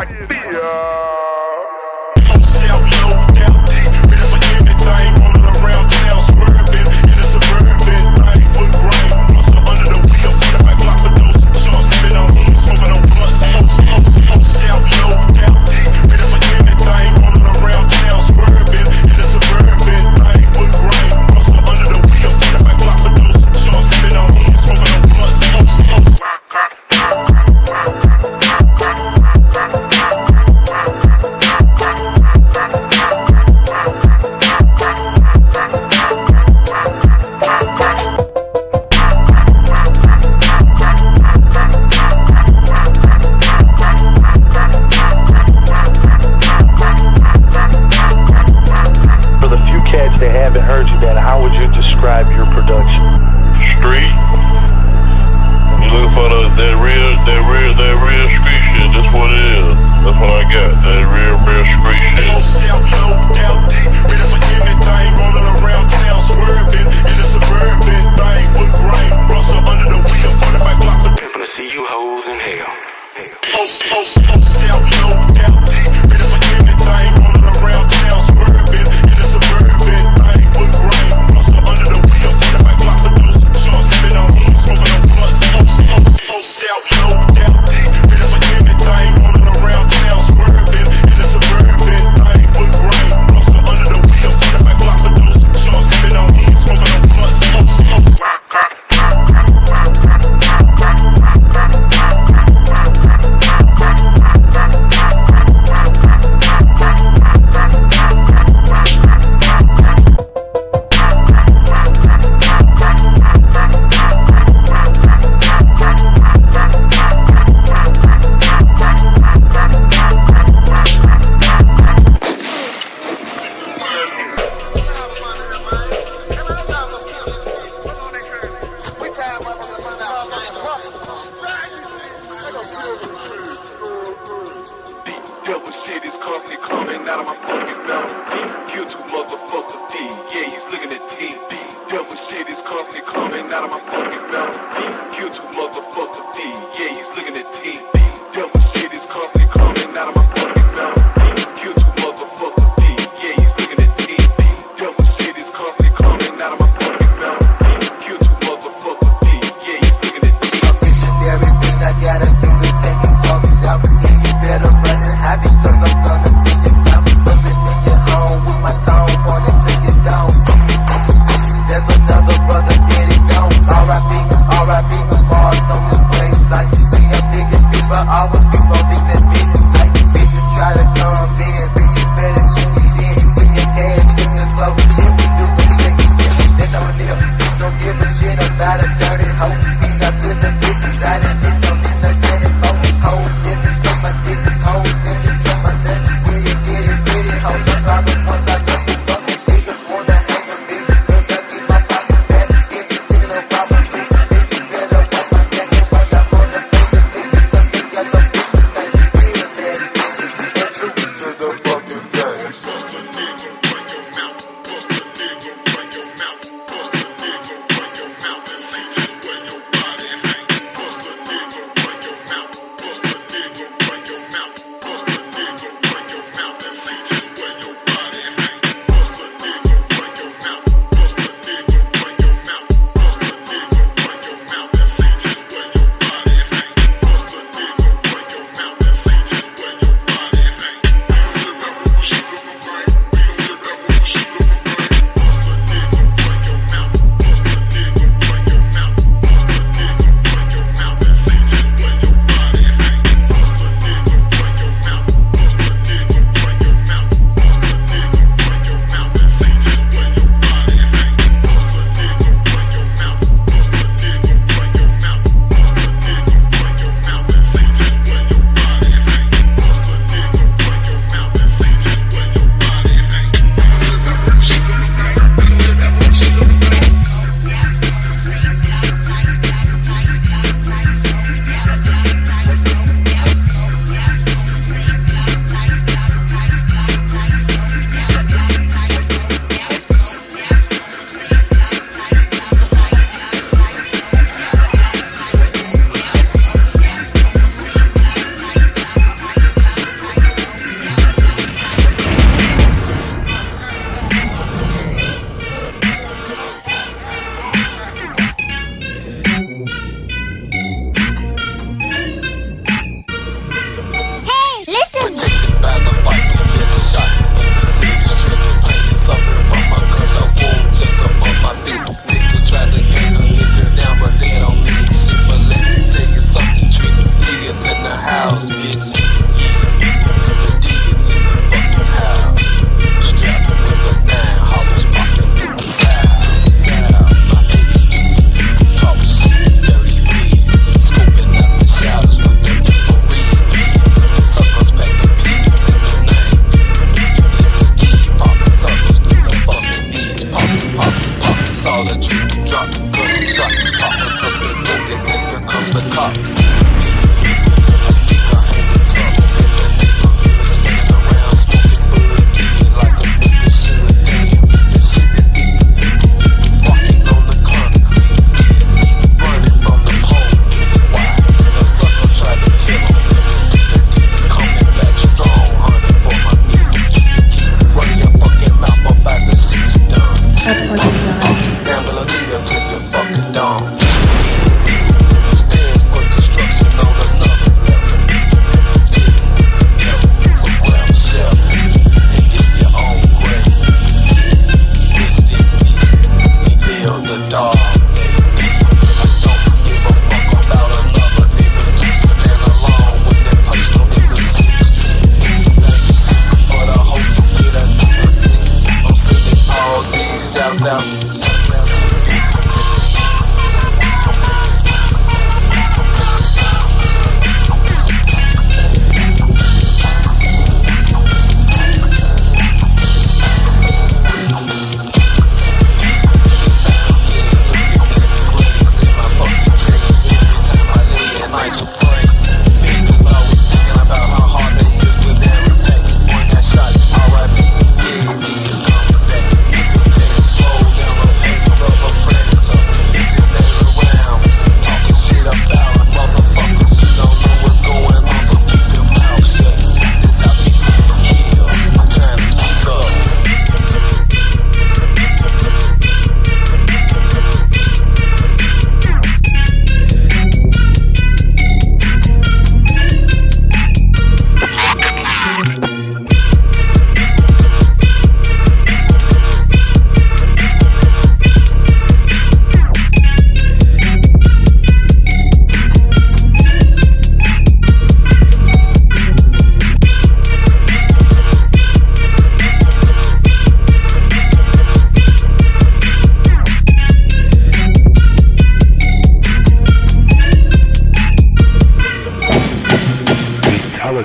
like fear.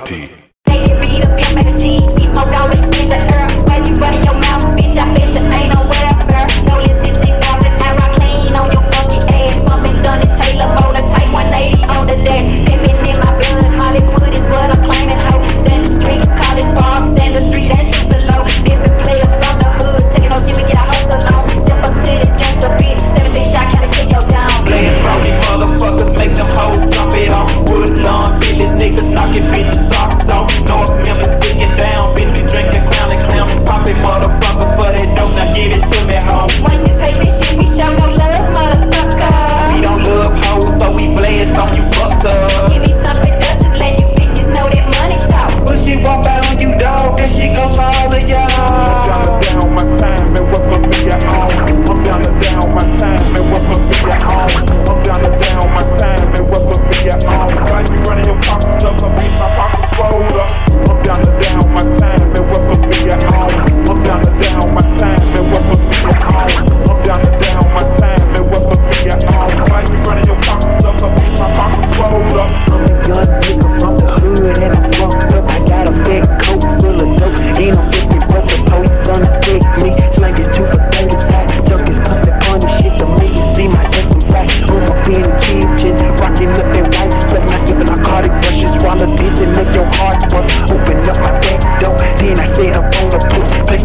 reality.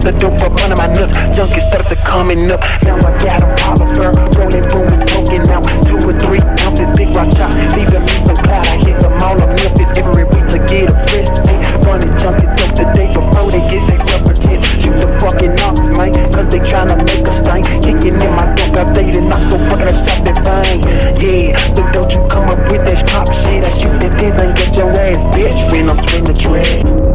The dope up under my nuts. Junkies started coming up. Now I got a polymer, rolling, booming, poking out. Two or three ounces, big rock chop, leaving me some cloud. I hit them all on Memphis every week to get a taste. Running junkies up the day before they get their rubber tits. Shoot the fucking ops, man, cause they tryna make a stain. Kicking in my dope, I dated, not so fucking stop that thing. Yeah, so don't you come up with that pop shit. I shoot the pins and get your ass, bitch, when I'm swing the track.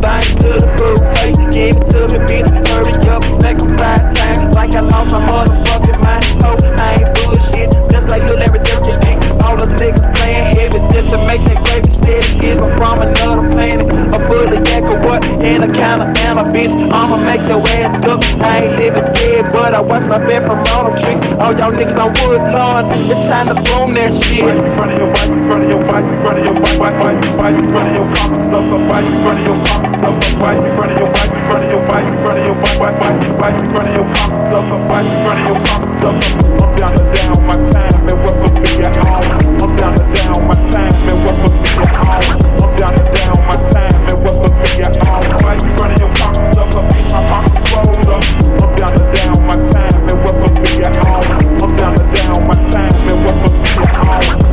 Thing to the food plate. Give it to me, bitch. Hurry up, them five times. Like I lost my motherfucking mind. Oh, I ain't bullshit. Just like Lil Larry Dirty Dick. All the niggas playing heavy just to make that gravy Get me from another planet. A yak or what? And a kind of and a bitch. I'ma make your ass up. I ain't living dead, but I watch my bed from all them tricks. All y'all niggas on. It's time to boom that shit. Why you running your wife, you running your wife, you running your wife, why you running your pockets up, up, why you running your pockets up, up, why you running your wife, running your wife, you your why, why, why running your pockets up, up, why your pockets up, I'm down to down my time and welcome to your home. I'm down to down my time and welcome to your home. I'm down to down my time and welcome to your home. Why your pockets up, up, my pockets rolled up. I'm down to down my time and welcome to your home. I'm down to down my time and welcome to your home.